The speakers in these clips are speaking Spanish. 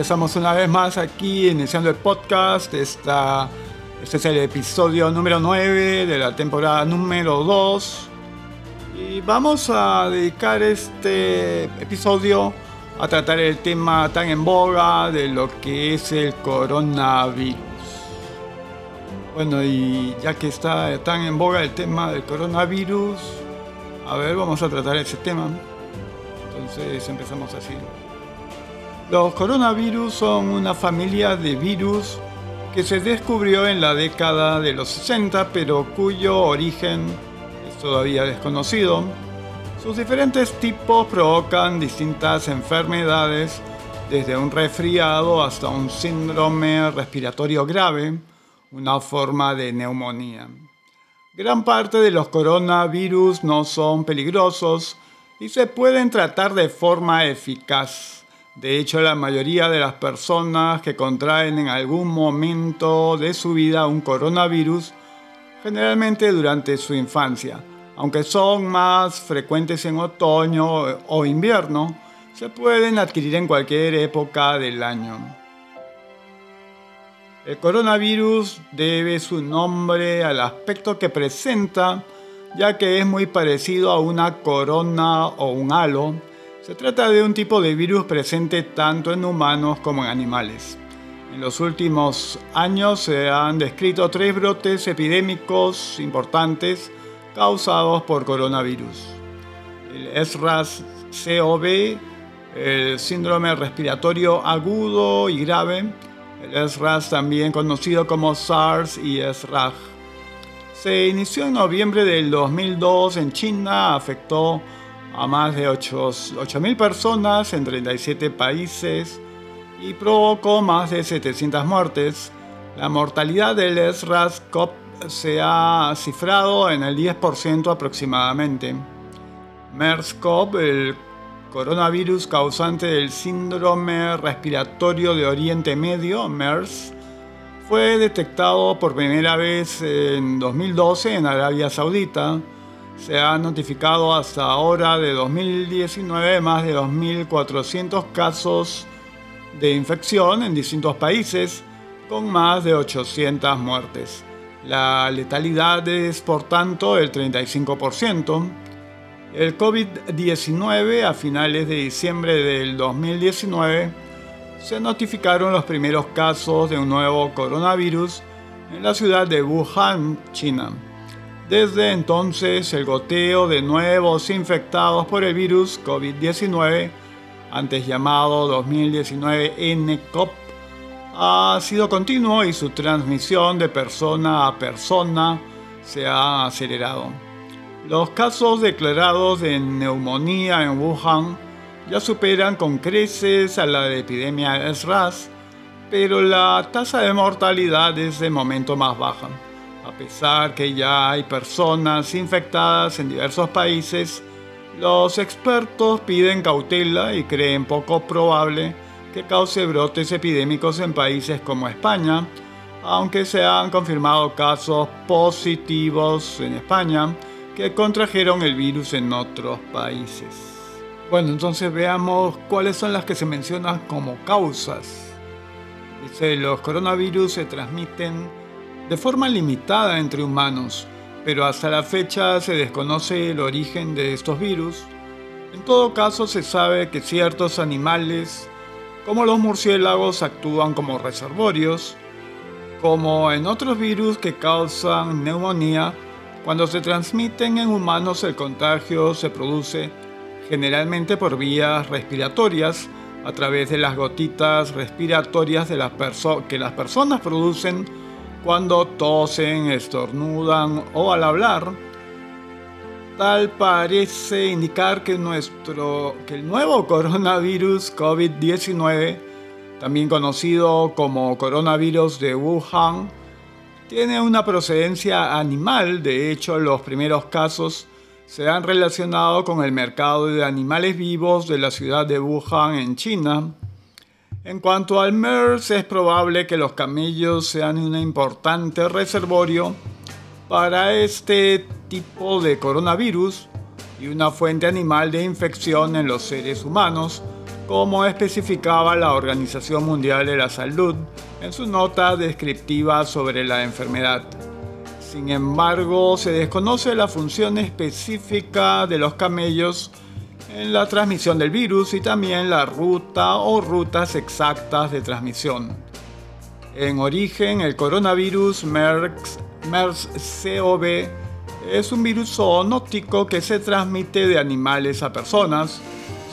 estamos una vez más aquí iniciando el podcast. Esta, este es el episodio número 9 de la temporada número 2. Y vamos a dedicar este episodio a tratar el tema tan en boga de lo que es el coronavirus. Bueno, y ya que está tan en boga el tema del coronavirus, a ver, vamos a tratar ese tema. Entonces empezamos así. Los coronavirus son una familia de virus que se descubrió en la década de los 60, pero cuyo origen es todavía desconocido. Sus diferentes tipos provocan distintas enfermedades, desde un resfriado hasta un síndrome respiratorio grave, una forma de neumonía. Gran parte de los coronavirus no son peligrosos y se pueden tratar de forma eficaz. De hecho, la mayoría de las personas que contraen en algún momento de su vida un coronavirus, generalmente durante su infancia, aunque son más frecuentes en otoño o invierno, se pueden adquirir en cualquier época del año. El coronavirus debe su nombre al aspecto que presenta, ya que es muy parecido a una corona o un halo, se trata de un tipo de virus presente tanto en humanos como en animales. En los últimos años se han descrito tres brotes epidémicos importantes causados por coronavirus. El SRAS CoV, el síndrome respiratorio agudo y grave, el SRAS también conocido como SARS y SRAG. Se inició en noviembre del 2002 en China, afectó a más de 8.000 personas en 37 países y provocó más de 700 muertes. La mortalidad del SRAS-CoV se ha cifrado en el 10% aproximadamente. MERS-CoV, el coronavirus causante del síndrome respiratorio de Oriente Medio, MERS, fue detectado por primera vez en 2012 en Arabia Saudita se han notificado hasta ahora de 2019 más de 2.400 casos de infección en distintos países, con más de 800 muertes. La letalidad es, por tanto, del 35%. El COVID-19 a finales de diciembre del 2019 se notificaron los primeros casos de un nuevo coronavirus en la ciudad de Wuhan, China. Desde entonces, el goteo de nuevos infectados por el virus COVID-19, antes llamado 2019-nCoV, ha sido continuo y su transmisión de persona a persona se ha acelerado. Los casos declarados de neumonía en Wuhan ya superan con creces a la de epidemia SRAS, pero la tasa de mortalidad es de momento más baja. A pesar que ya hay personas infectadas en diversos países, los expertos piden cautela y creen poco probable que cause brotes epidémicos en países como España, aunque se han confirmado casos positivos en España que contrajeron el virus en otros países. Bueno, entonces veamos cuáles son las que se mencionan como causas. Dice, los coronavirus se transmiten de forma limitada entre humanos, pero hasta la fecha se desconoce el origen de estos virus. En todo caso se sabe que ciertos animales, como los murciélagos, actúan como reservorios, como en otros virus que causan neumonía, cuando se transmiten en humanos el contagio se produce generalmente por vías respiratorias, a través de las gotitas respiratorias que las personas producen cuando tosen, estornudan o al hablar, tal parece indicar que, nuestro, que el nuevo coronavirus COVID-19, también conocido como coronavirus de Wuhan, tiene una procedencia animal. De hecho, los primeros casos se han relacionado con el mercado de animales vivos de la ciudad de Wuhan en China. En cuanto al MERS, es probable que los camellos sean un importante reservorio para este tipo de coronavirus y una fuente animal de infección en los seres humanos, como especificaba la Organización Mundial de la Salud en su nota descriptiva sobre la enfermedad. Sin embargo, se desconoce la función específica de los camellos la transmisión del virus y también la ruta o rutas exactas de transmisión. En origen, el coronavirus MERS-CoV es un virus zoonótico que se transmite de animales a personas.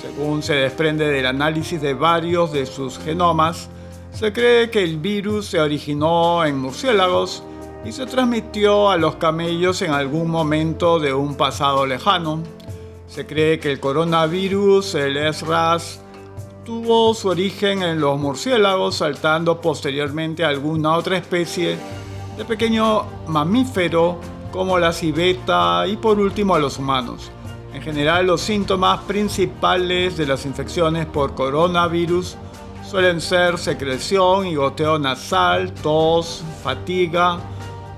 Según se desprende del análisis de varios de sus genomas, se cree que el virus se originó en murciélagos y se transmitió a los camellos en algún momento de un pasado lejano. Se cree que el coronavirus, el SRAS, tuvo su origen en los murciélagos, saltando posteriormente a alguna otra especie de pequeño mamífero como la civeta y por último a los humanos. En general los síntomas principales de las infecciones por coronavirus suelen ser secreción y goteo nasal, tos, fatiga,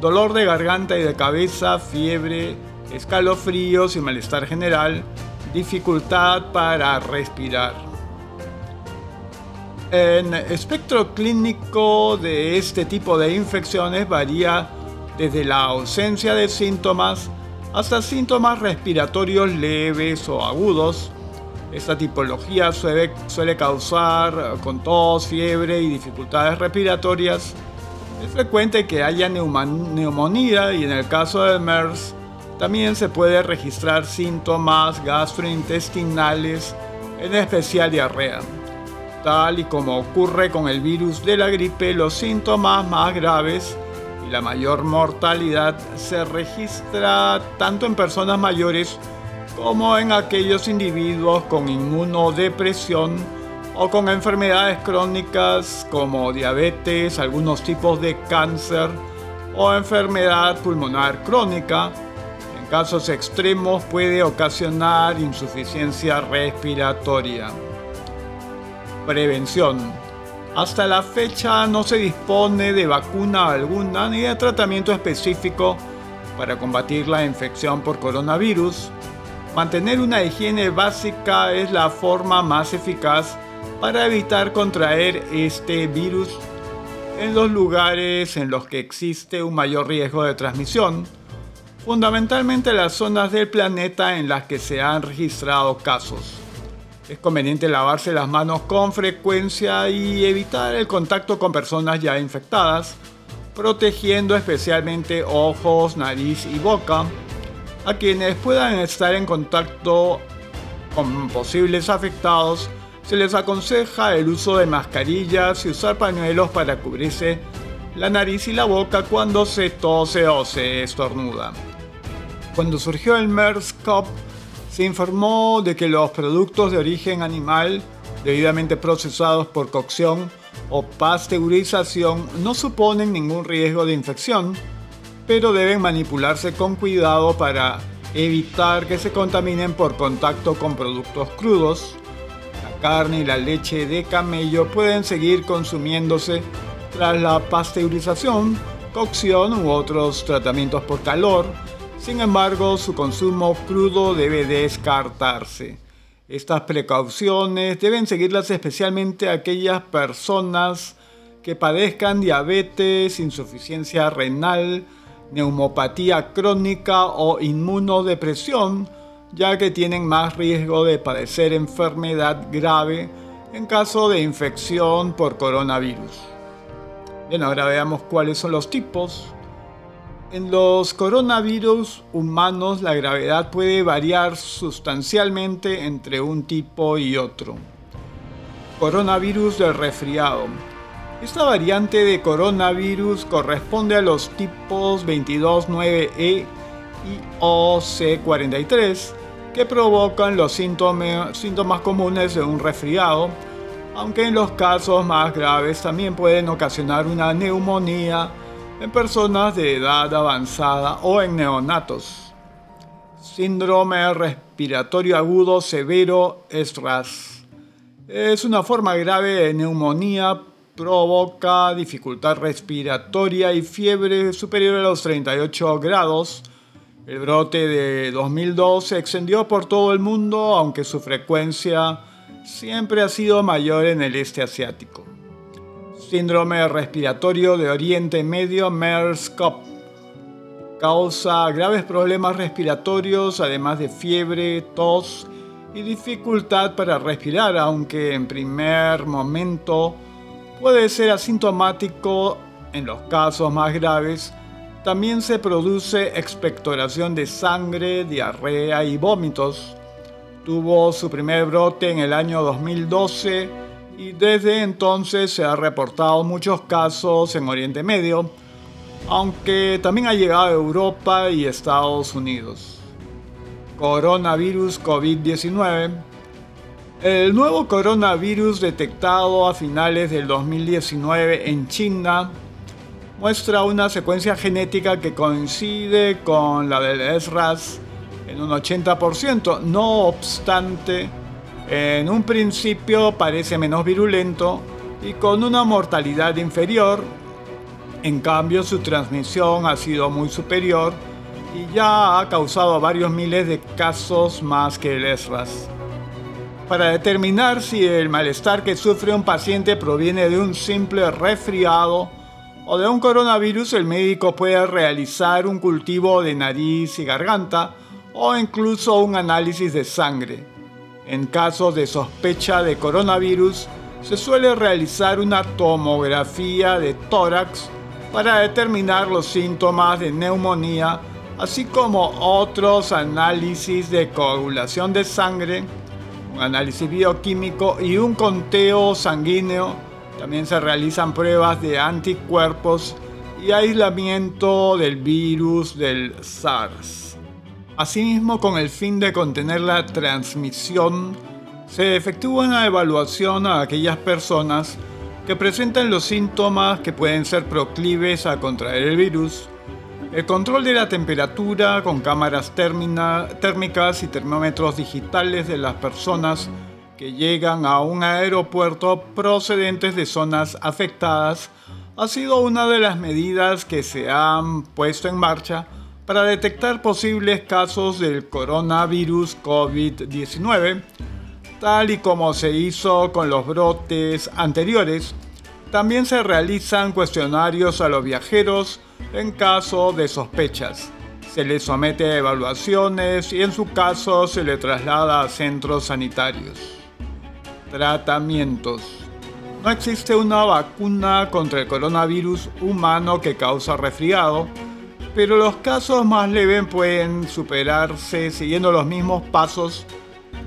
dolor de garganta y de cabeza, fiebre, escalofríos y malestar general, dificultad para respirar. El espectro clínico de este tipo de infecciones varía desde la ausencia de síntomas hasta síntomas respiratorios leves o agudos. Esta tipología suele, suele causar con tos, fiebre y dificultades respiratorias. Es frecuente que haya neumonía y en el caso del MERS también se puede registrar síntomas gastrointestinales, en especial diarrea. Tal y como ocurre con el virus de la gripe, los síntomas más graves y la mayor mortalidad se registra tanto en personas mayores como en aquellos individuos con inmunodepresión o con enfermedades crónicas como diabetes, algunos tipos de cáncer o enfermedad pulmonar crónica casos extremos puede ocasionar insuficiencia respiratoria. Prevención. Hasta la fecha no se dispone de vacuna alguna ni de tratamiento específico para combatir la infección por coronavirus. Mantener una higiene básica es la forma más eficaz para evitar contraer este virus en los lugares en los que existe un mayor riesgo de transmisión fundamentalmente las zonas del planeta en las que se han registrado casos. Es conveniente lavarse las manos con frecuencia y evitar el contacto con personas ya infectadas, protegiendo especialmente ojos, nariz y boca. A quienes puedan estar en contacto con posibles afectados, se les aconseja el uso de mascarillas y usar pañuelos para cubrirse la nariz y la boca cuando se tose o se estornuda. Cuando surgió el MERS-CoV, se informó de que los productos de origen animal, debidamente procesados por cocción o pasteurización, no suponen ningún riesgo de infección, pero deben manipularse con cuidado para evitar que se contaminen por contacto con productos crudos. La carne y la leche de camello pueden seguir consumiéndose tras la pasteurización, cocción u otros tratamientos por calor, sin embargo, su consumo crudo debe descartarse. Estas precauciones deben seguirlas especialmente aquellas personas que padezcan diabetes, insuficiencia renal, neumopatía crónica o inmunodepresión, ya que tienen más riesgo de padecer enfermedad grave en caso de infección por coronavirus. Bien, ahora veamos cuáles son los tipos. En los coronavirus humanos la gravedad puede variar sustancialmente entre un tipo y otro. Coronavirus del resfriado. Esta variante de coronavirus corresponde a los tipos 229E y OC43 que provocan los síntomas, síntomas comunes de un resfriado, aunque en los casos más graves también pueden ocasionar una neumonía en personas de edad avanzada o en neonatos. Síndrome respiratorio agudo severo SRAS. Es una forma grave de neumonía, provoca dificultad respiratoria y fiebre superior a los 38 grados. El brote de 2002 se extendió por todo el mundo, aunque su frecuencia siempre ha sido mayor en el este asiático. Síndrome respiratorio de Oriente Medio MERS-CoV causa graves problemas respiratorios, además de fiebre, tos y dificultad para respirar, aunque en primer momento puede ser asintomático en los casos más graves. También se produce expectoración de sangre, diarrea y vómitos. Tuvo su primer brote en el año 2012 y desde entonces se han reportado muchos casos en Oriente Medio, aunque también ha llegado a Europa y Estados Unidos. Coronavirus COVID-19 el nuevo coronavirus detectado a finales del 2019 en China muestra una secuencia genética que coincide con la del SRAS en un 80%. No obstante, en un principio parece menos virulento y con una mortalidad inferior. En cambio, su transmisión ha sido muy superior y ya ha causado varios miles de casos más que el SRAS. Para determinar si el malestar que sufre un paciente proviene de un simple resfriado o de un coronavirus, el médico puede realizar un cultivo de nariz y garganta o incluso un análisis de sangre. En casos de sospecha de coronavirus, se suele realizar una tomografía de tórax para determinar los síntomas de neumonía, así como otros análisis de coagulación de sangre, un análisis bioquímico y un conteo sanguíneo. También se realizan pruebas de anticuerpos y aislamiento del virus del SARS. Asimismo, con el fin de contener la transmisión, se efectúa una evaluación a aquellas personas que presentan los síntomas que pueden ser proclives a contraer el virus, el control de la temperatura con cámaras térmicas y termómetros digitales de las personas que llegan a un aeropuerto procedentes de zonas afectadas ha sido una de las medidas que se han puesto en marcha para detectar posibles casos del coronavirus COVID-19, tal y como se hizo con los brotes anteriores. También se realizan cuestionarios a los viajeros en caso de sospechas. Se les somete a evaluaciones y en su caso se le traslada a centros sanitarios. Tratamientos. No existe una vacuna contra el coronavirus humano que causa resfriado, pero los casos más leves pueden superarse siguiendo los mismos pasos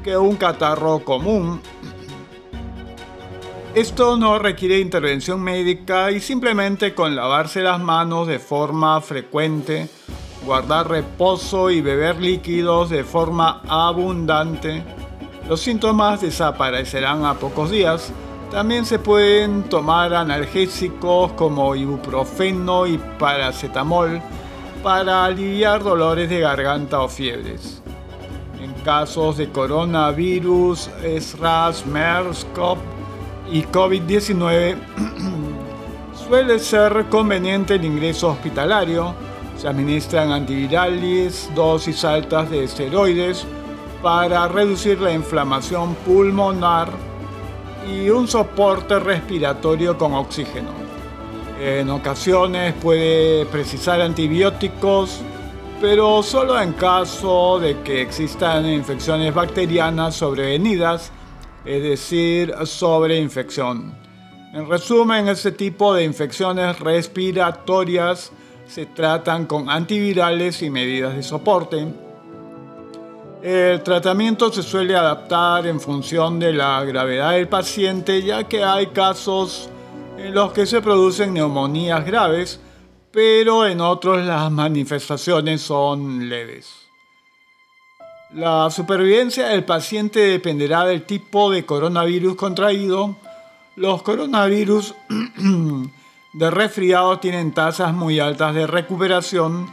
que un catarro común. Esto no requiere intervención médica y simplemente con lavarse las manos de forma frecuente, guardar reposo y beber líquidos de forma abundante, los síntomas desaparecerán a pocos días. También se pueden tomar analgésicos como ibuprofeno y paracetamol para aliviar dolores de garganta o fiebres. En casos de coronavirus, SRAS, MERS, CoV y COVID-19, suele ser conveniente el ingreso hospitalario. Se administran antivirales, dosis altas de esteroides para reducir la inflamación pulmonar y un soporte respiratorio con oxígeno. En ocasiones puede precisar antibióticos, pero solo en caso de que existan infecciones bacterianas sobrevenidas, es decir, sobreinfección. En resumen, este tipo de infecciones respiratorias se tratan con antivirales y medidas de soporte. El tratamiento se suele adaptar en función de la gravedad del paciente, ya que hay casos en los que se producen neumonías graves, pero en otros las manifestaciones son leves. La supervivencia del paciente dependerá del tipo de coronavirus contraído. Los coronavirus de resfriado tienen tasas muy altas de recuperación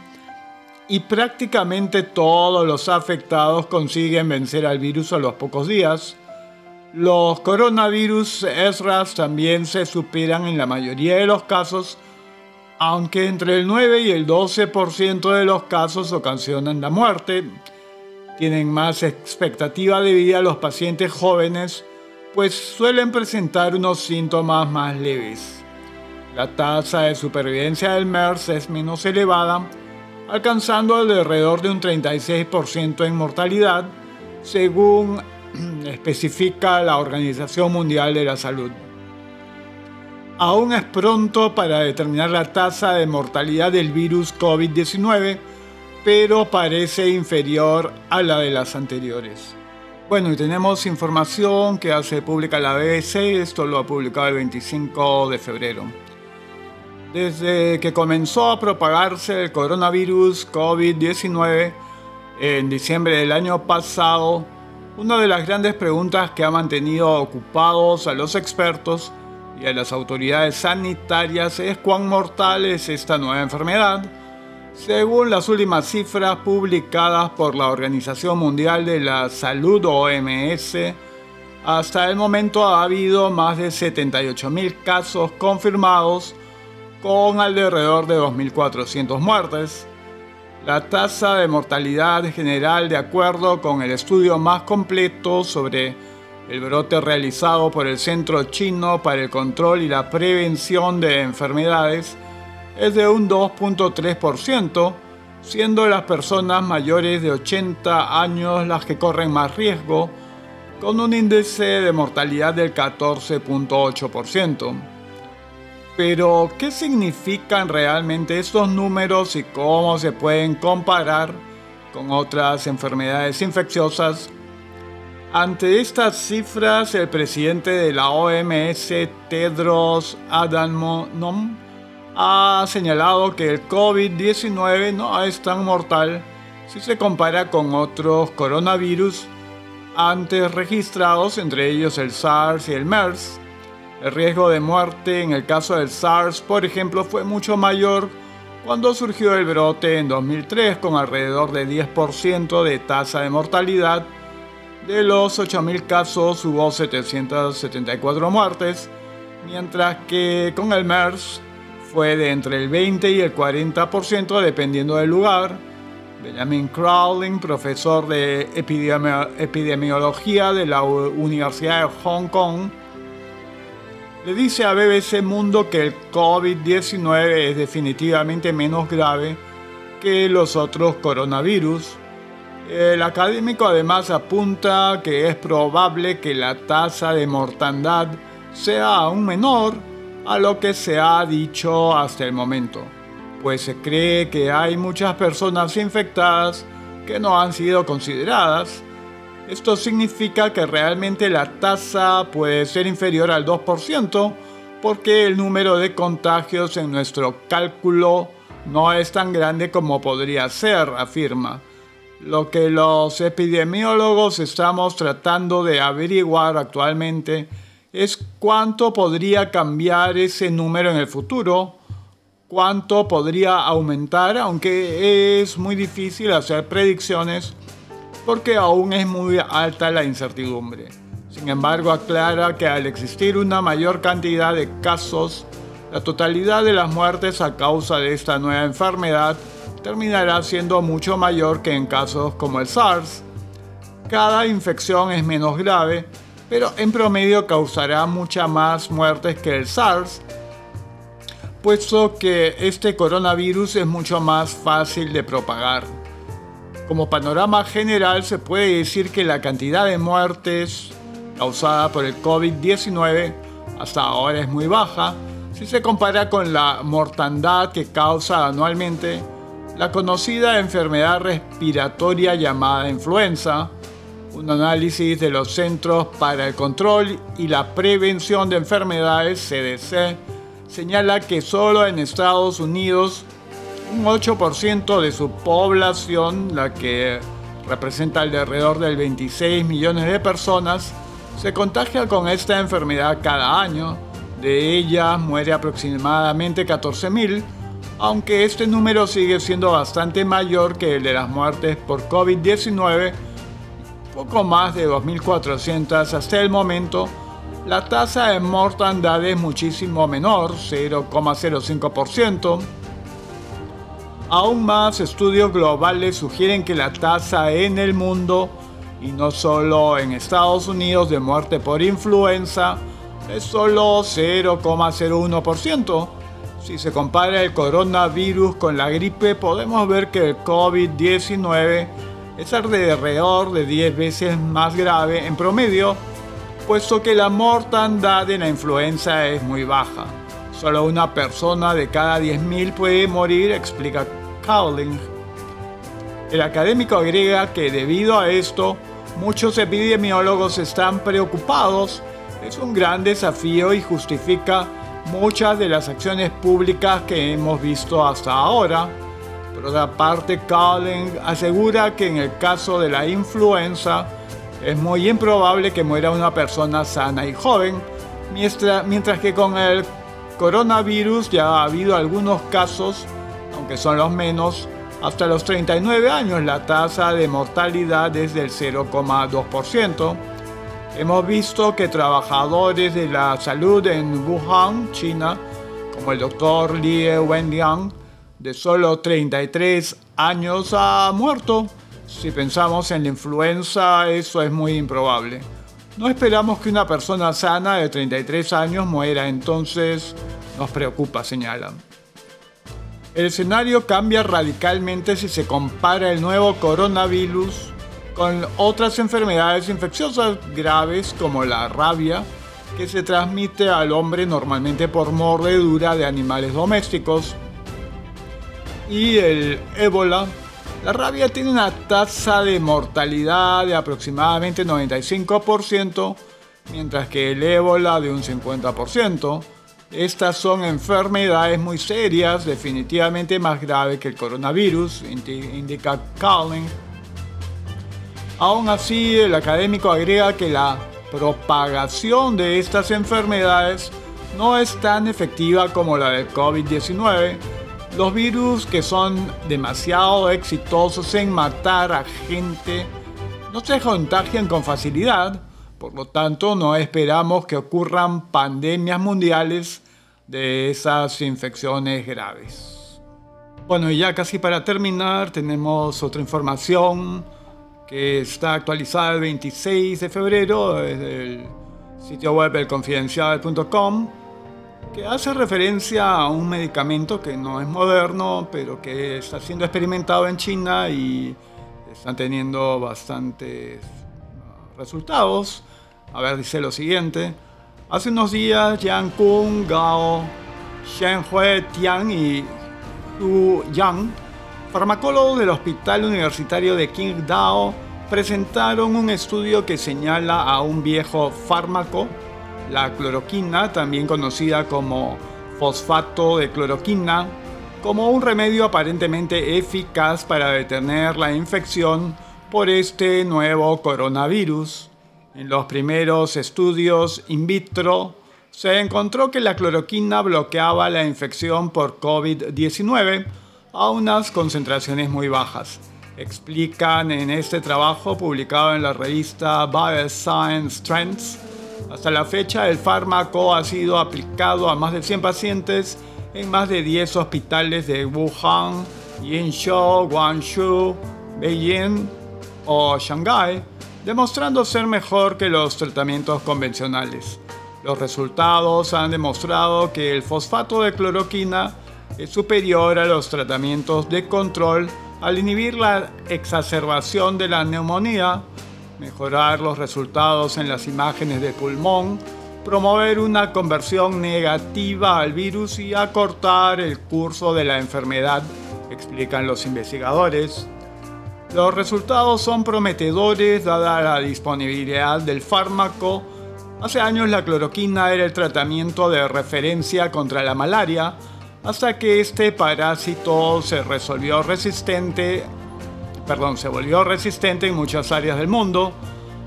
y prácticamente todos los afectados consiguen vencer al virus a los pocos días. Los coronavirus SRAS también se superan en la mayoría de los casos, aunque entre el 9 y el 12% de los casos ocasionan la muerte. Tienen más expectativa de vida los pacientes jóvenes pues suelen presentar unos síntomas más leves. La tasa de supervivencia del MERS es menos elevada, alcanzando alrededor de un 36% en mortalidad, según especifica la Organización Mundial de la Salud. Aún es pronto para determinar la tasa de mortalidad del virus COVID-19, pero parece inferior a la de las anteriores. Bueno, y tenemos información que hace pública la BBC, esto lo ha publicado el 25 de febrero. Desde que comenzó a propagarse el coronavirus COVID-19 en diciembre del año pasado, una de las grandes preguntas que ha mantenido ocupados a los expertos y a las autoridades sanitarias es cuán mortal es esta nueva enfermedad según las últimas cifras publicadas por la Organización Mundial de la Salud OMS, hasta el momento ha habido más de 78.000 casos confirmados con alrededor de 2.400 muertes. La tasa de mortalidad general, de acuerdo con el estudio más completo sobre el brote realizado por el Centro Chino para el Control y la Prevención de Enfermedades, es de un 2.3%, siendo las personas mayores de 80 años las que corren más riesgo, con un índice de mortalidad del 14.8%. Pero, ¿qué significan realmente estos números y cómo se pueden comparar con otras enfermedades infecciosas? Ante estas cifras, el presidente de la OMS, Tedros Adhanom ha señalado que el COVID-19 no es tan mortal si se compara con otros coronavirus antes registrados, entre ellos el SARS y el MERS. El riesgo de muerte en el caso del SARS, por ejemplo, fue mucho mayor cuando surgió el brote en 2003 con alrededor de 10% de tasa de mortalidad. De los 8.000 casos hubo 774 muertes, mientras que con el MERS fue de entre el 20 y el 40% dependiendo del lugar. Benjamin Crowling, profesor de epidemiología de la Universidad de Hong Kong, le dice a BBC Mundo que el COVID-19 es definitivamente menos grave que los otros coronavirus. El académico además apunta que es probable que la tasa de mortandad sea aún menor a lo que se ha dicho hasta el momento, pues se cree que hay muchas personas infectadas que no han sido consideradas. Esto significa que realmente la tasa puede ser inferior al 2% porque el número de contagios en nuestro cálculo no es tan grande como podría ser, afirma. Lo que los epidemiólogos estamos tratando de averiguar actualmente es cuánto podría cambiar ese número en el futuro, cuánto podría aumentar, aunque es muy difícil hacer predicciones porque aún es muy alta la incertidumbre. Sin embargo, aclara que al existir una mayor cantidad de casos, la totalidad de las muertes a causa de esta nueva enfermedad terminará siendo mucho mayor que en casos como el SARS. Cada infección es menos grave, pero en promedio causará muchas más muertes que el SARS, puesto que este coronavirus es mucho más fácil de propagar. Como panorama general se puede decir que la cantidad de muertes causada por el COVID-19 hasta ahora es muy baja si se compara con la mortandad que causa anualmente la conocida enfermedad respiratoria llamada influenza, un análisis de los Centros para el Control y la Prevención de Enfermedades, CDC, señala que solo en Estados Unidos un 8% de su población, la que representa alrededor del 26 millones de personas, se contagia con esta enfermedad cada año. De ellas muere aproximadamente 14.000, aunque este número sigue siendo bastante mayor que el de las muertes por COVID-19 poco más de 2.400 hasta el momento, la tasa de mortandad es muchísimo menor, 0,05%. Aún más estudios globales sugieren que la tasa en el mundo y no solo en Estados Unidos de muerte por influenza es solo 0,01%. Si se compara el coronavirus con la gripe, podemos ver que el COVID-19 es alrededor de 10 veces más grave en promedio, puesto que la mortandad de la influenza es muy baja. Solo una persona de cada 10.000 puede morir, explica Cowling. El académico agrega que debido a esto, muchos epidemiólogos están preocupados. Es un gran desafío y justifica muchas de las acciones públicas que hemos visto hasta ahora. Por otra parte, Cowling asegura que en el caso de la influenza es muy improbable que muera una persona sana y joven, mientras, mientras que con el coronavirus ya ha habido algunos casos, aunque son los menos, hasta los 39 años la tasa de mortalidad es del 0,2%. Hemos visto que trabajadores de la salud en Wuhan, China, como el doctor Li Wenliang, de solo 33 años, ha muerto. Si pensamos en la influenza, eso es muy improbable. No esperamos que una persona sana de 33 años muera, entonces nos preocupa, señalan. El escenario cambia radicalmente si se compara el nuevo coronavirus con otras enfermedades infecciosas graves como la rabia, que se transmite al hombre normalmente por mordedura de animales domésticos, y el ébola. La rabia tiene una tasa de mortalidad de aproximadamente 95%, mientras que el ébola de un 50%. Estas son enfermedades muy serias, definitivamente más graves que el coronavirus, indica Calling. Aún así, el académico agrega que la propagación de estas enfermedades no es tan efectiva como la del COVID-19. Los virus que son demasiado exitosos en matar a gente no se contagian con facilidad por lo tanto, no esperamos que ocurran pandemias mundiales de esas infecciones graves. Bueno, y ya casi para terminar, tenemos otra información que está actualizada el 26 de febrero desde el sitio web elconfidencial.com, que hace referencia a un medicamento que no es moderno, pero que está siendo experimentado en China y están teniendo bastantes resultados. A ver, dice lo siguiente. Hace unos días, Yang Kung, Gao, Shenhui Tian y Hu Yang, farmacólogos del Hospital Universitario de Qingdao, presentaron un estudio que señala a un viejo fármaco, la cloroquina, también conocida como fosfato de cloroquina, como un remedio aparentemente eficaz para detener la infección por este nuevo coronavirus. En los primeros estudios in vitro se encontró que la cloroquina bloqueaba la infección por COVID-19 a unas concentraciones muy bajas. Explican en este trabajo publicado en la revista Bioscience Trends. Hasta la fecha el fármaco ha sido aplicado a más de 100 pacientes en más de 10 hospitales de Wuhan, Yinzhou, Guangzhou, Beijing o Shanghái, demostrando ser mejor que los tratamientos convencionales. Los resultados han demostrado que el fosfato de cloroquina es superior a los tratamientos de control al inhibir la exacerbación de la neumonía, mejorar los resultados en las imágenes de pulmón, promover una conversión negativa al virus y acortar el curso de la enfermedad, explican los investigadores. Los resultados son prometedores dada la disponibilidad del fármaco. Hace años la cloroquina era el tratamiento de referencia contra la malaria, hasta que este parásito se resolvió resistente, perdón, se volvió resistente en muchas áreas del mundo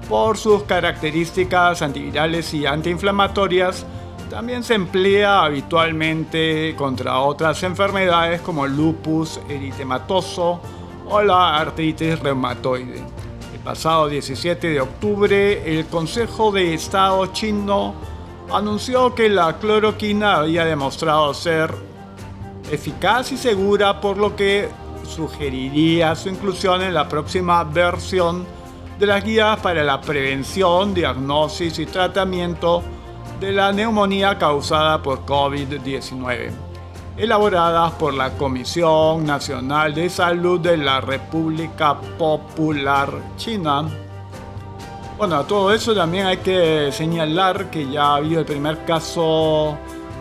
por sus características antivirales y antiinflamatorias. También se emplea habitualmente contra otras enfermedades como el lupus eritematoso, o la artritis reumatoide. El pasado 17 de octubre, el Consejo de Estado chino anunció que la cloroquina había demostrado ser eficaz y segura, por lo que sugeriría su inclusión en la próxima versión de las guías para la prevención, diagnosis y tratamiento de la neumonía causada por COVID-19, elaboradas por la Comisión Nacional de Salud de la República Popular China. Bueno, a todo eso también hay que señalar que ya ha habido el primer caso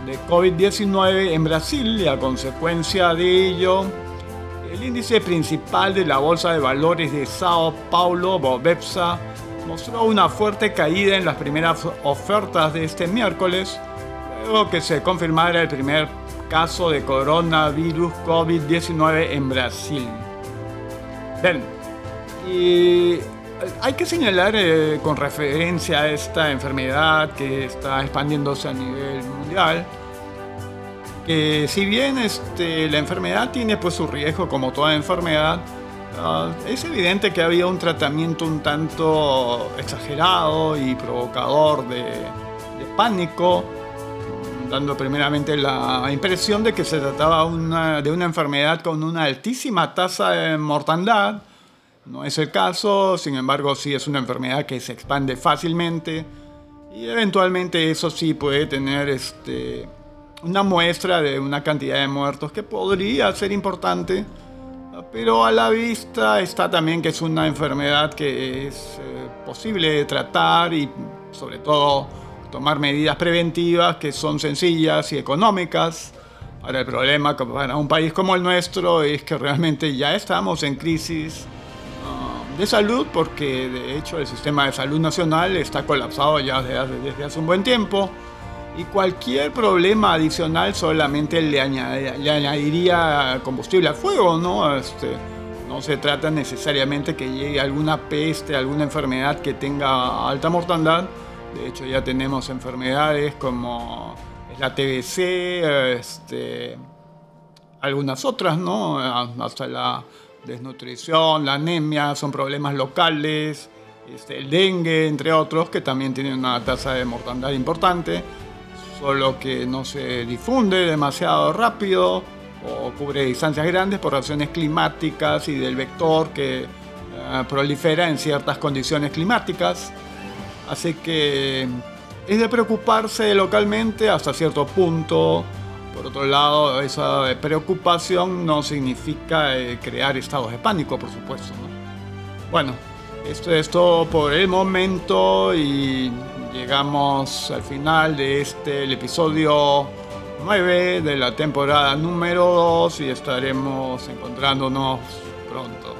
de COVID-19 en Brasil y a consecuencia de ello, el índice principal de la Bolsa de Valores de Sao Paulo, Bovespa, mostró una fuerte caída en las primeras ofertas de este miércoles, luego que se confirmara el primer caso de coronavirus COVID-19 en Brasil. Bien, y hay que señalar eh, con referencia a esta enfermedad que está expandiéndose a nivel mundial, que si bien este, la enfermedad tiene pues su riesgo como toda enfermedad, ah, es evidente que había un tratamiento un tanto exagerado y provocador de, de pánico, dando primeramente la impresión de que se trataba una, de una enfermedad con una altísima tasa de mortandad, no es el caso, sin embargo sí es una enfermedad que se expande fácilmente y eventualmente eso sí puede tener este, una muestra de una cantidad de muertos que podría ser importante, pero a la vista está también que es una enfermedad que es eh, posible tratar y sobre todo tomar medidas preventivas que son sencillas y económicas. Ahora el problema para un país como el nuestro es que realmente ya estamos en crisis de salud, porque de hecho el sistema de salud nacional está colapsado ya desde, hace un buen tiempo. Y cualquier problema adicional solamente le, añadiría combustible al fuego, ¿no? Este, no se trata necesariamente que llegue alguna peste, alguna enfermedad que tenga alta mortandad. De hecho, ya tenemos enfermedades como la TBC, este, algunas otras, ¿no? Hasta la desnutrición, la anemia, son problemas locales, este, el dengue, entre otros, que también tienen una tasa de mortandad importante, solo que no se difunde demasiado rápido o cubre distancias grandes por razones climáticas y del vector que eh, prolifera en ciertas condiciones climáticas. Así que es de preocuparse localmente hasta cierto punto por otro lado, esa preocupación no significa eh, crear estados de pánico, por supuesto. Bueno, esto es todo por el momento y llegamos al final de este episodio 9 de la temporada número 2 y estaremos encontrándonos pronto.